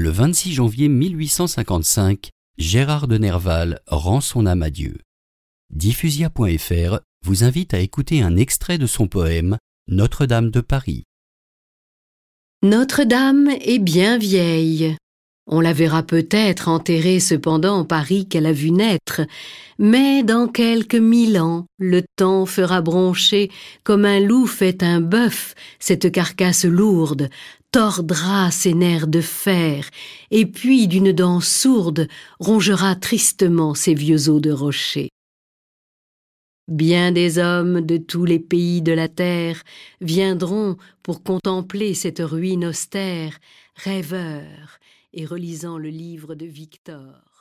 Le 26 janvier 1855, Gérard de Nerval rend son âme à Dieu. Diffusia.fr vous invite à écouter un extrait de son poème Notre-Dame de Paris. Notre-Dame est bien vieille. On la verra peut-être enterrée cependant en Paris qu'elle a vu naître, mais dans quelques mille ans, le temps fera broncher comme un loup fait un bœuf. Cette carcasse lourde, tordra ses nerfs de fer, et puis d'une dent sourde rongera tristement ses vieux os de rocher. Bien des hommes de tous les pays de la terre viendront pour contempler cette ruine austère, rêveurs, et relisant le livre de Victor.